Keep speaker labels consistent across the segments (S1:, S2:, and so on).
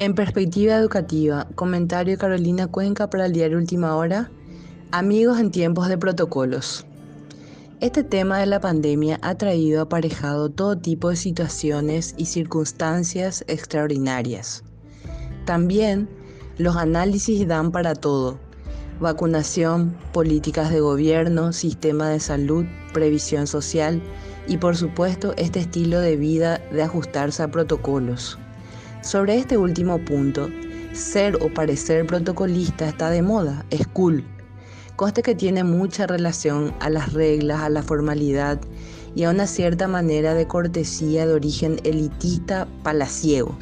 S1: En perspectiva educativa, comentario Carolina Cuenca para el diario Última Hora, amigos en tiempos de protocolos. Este tema de la pandemia ha traído aparejado todo tipo de situaciones y circunstancias extraordinarias. También los análisis dan para todo. Vacunación, políticas de gobierno, sistema de salud, previsión social y por supuesto este estilo de vida de ajustarse a protocolos. Sobre este último punto, ser o parecer protocolista está de moda, es cool. Conste que tiene mucha relación a las reglas, a la formalidad y a una cierta manera de cortesía de origen elitista palaciego.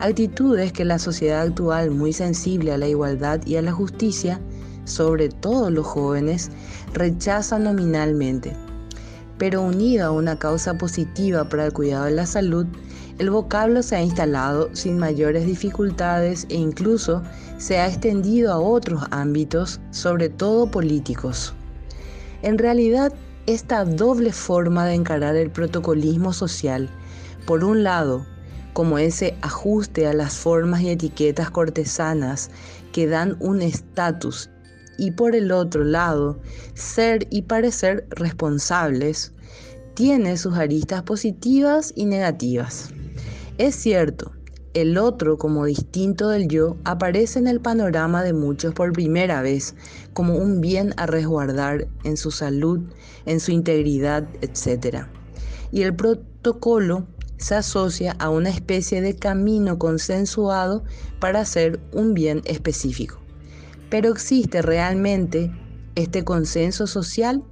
S1: Actitudes que la sociedad actual, muy sensible a la igualdad y a la justicia, sobre todo los jóvenes, rechaza nominalmente. Pero unida a una causa positiva para el cuidado de la salud, el vocablo se ha instalado sin mayores dificultades e incluso se ha extendido a otros ámbitos, sobre todo políticos. En realidad, esta doble forma de encarar el protocolismo social, por un lado, como ese ajuste a las formas y etiquetas cortesanas que dan un estatus, y por el otro lado, ser y parecer responsables, tiene sus aristas positivas y negativas. Es cierto, el otro como distinto del yo aparece en el panorama de muchos por primera vez como un bien a resguardar en su salud, en su integridad, etc. Y el protocolo se asocia a una especie de camino consensuado para hacer un bien específico. Pero ¿existe realmente este consenso social?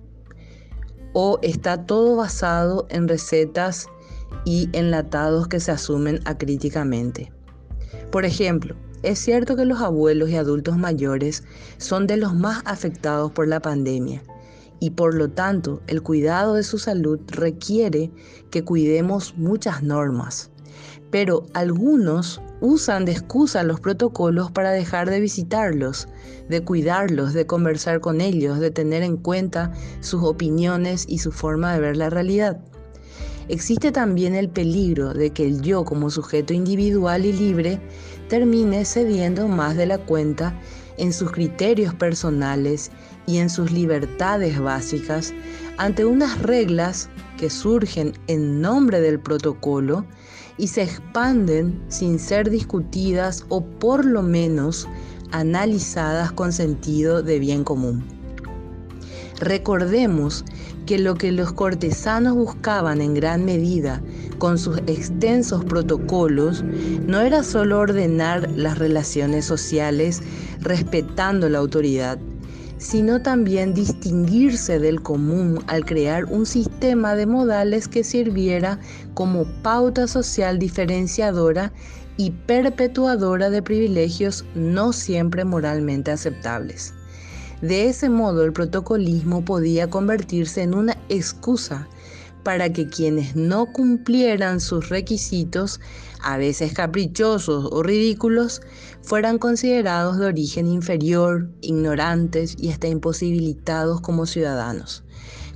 S1: ¿O está todo basado en recetas y enlatados que se asumen acríticamente. Por ejemplo, es cierto que los abuelos y adultos mayores son de los más afectados por la pandemia y por lo tanto el cuidado de su salud requiere que cuidemos muchas normas. Pero algunos usan de excusa los protocolos para dejar de visitarlos, de cuidarlos, de conversar con ellos, de tener en cuenta sus opiniones y su forma de ver la realidad. Existe también el peligro de que el yo como sujeto individual y libre termine cediendo más de la cuenta en sus criterios personales y en sus libertades básicas ante unas reglas que surgen en nombre del protocolo y se expanden sin ser discutidas o por lo menos analizadas con sentido de bien común. Recordemos que lo que los cortesanos buscaban en gran medida con sus extensos protocolos no era solo ordenar las relaciones sociales respetando la autoridad, sino también distinguirse del común al crear un sistema de modales que sirviera como pauta social diferenciadora y perpetuadora de privilegios no siempre moralmente aceptables. De ese modo el protocolismo podía convertirse en una excusa para que quienes no cumplieran sus requisitos, a veces caprichosos o ridículos, fueran considerados de origen inferior, ignorantes y hasta imposibilitados como ciudadanos.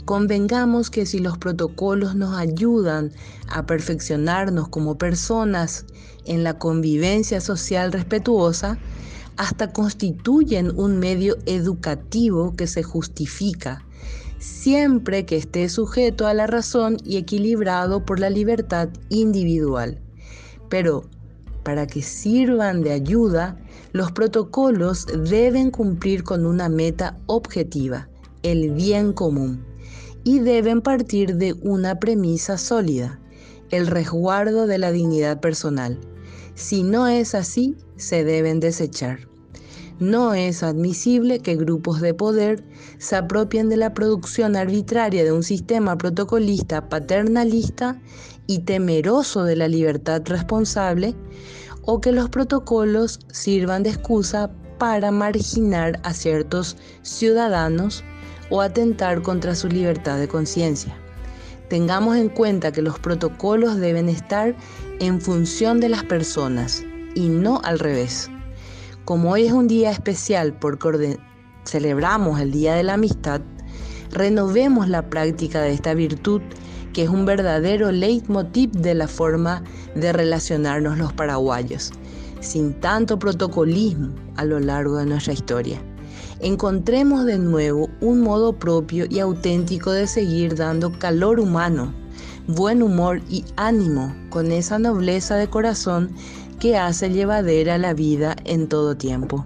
S1: Convengamos que si los protocolos nos ayudan a perfeccionarnos como personas en la convivencia social respetuosa, hasta constituyen un medio educativo que se justifica, siempre que esté sujeto a la razón y equilibrado por la libertad individual. Pero para que sirvan de ayuda, los protocolos deben cumplir con una meta objetiva, el bien común, y deben partir de una premisa sólida, el resguardo de la dignidad personal. Si no es así, se deben desechar. No es admisible que grupos de poder se apropien de la producción arbitraria de un sistema protocolista paternalista y temeroso de la libertad responsable, o que los protocolos sirvan de excusa para marginar a ciertos ciudadanos o atentar contra su libertad de conciencia. Tengamos en cuenta que los protocolos deben estar en función de las personas y no al revés. Como hoy es un día especial porque celebramos el Día de la Amistad, renovemos la práctica de esta virtud que es un verdadero leitmotiv de la forma de relacionarnos los paraguayos. sin tanto protocolismo a lo largo de nuestra historia. Encontremos de nuevo un modo propio y auténtico de seguir dando calor humano, buen humor y ánimo con esa nobleza de corazón que hace llevadera la vida en todo tiempo.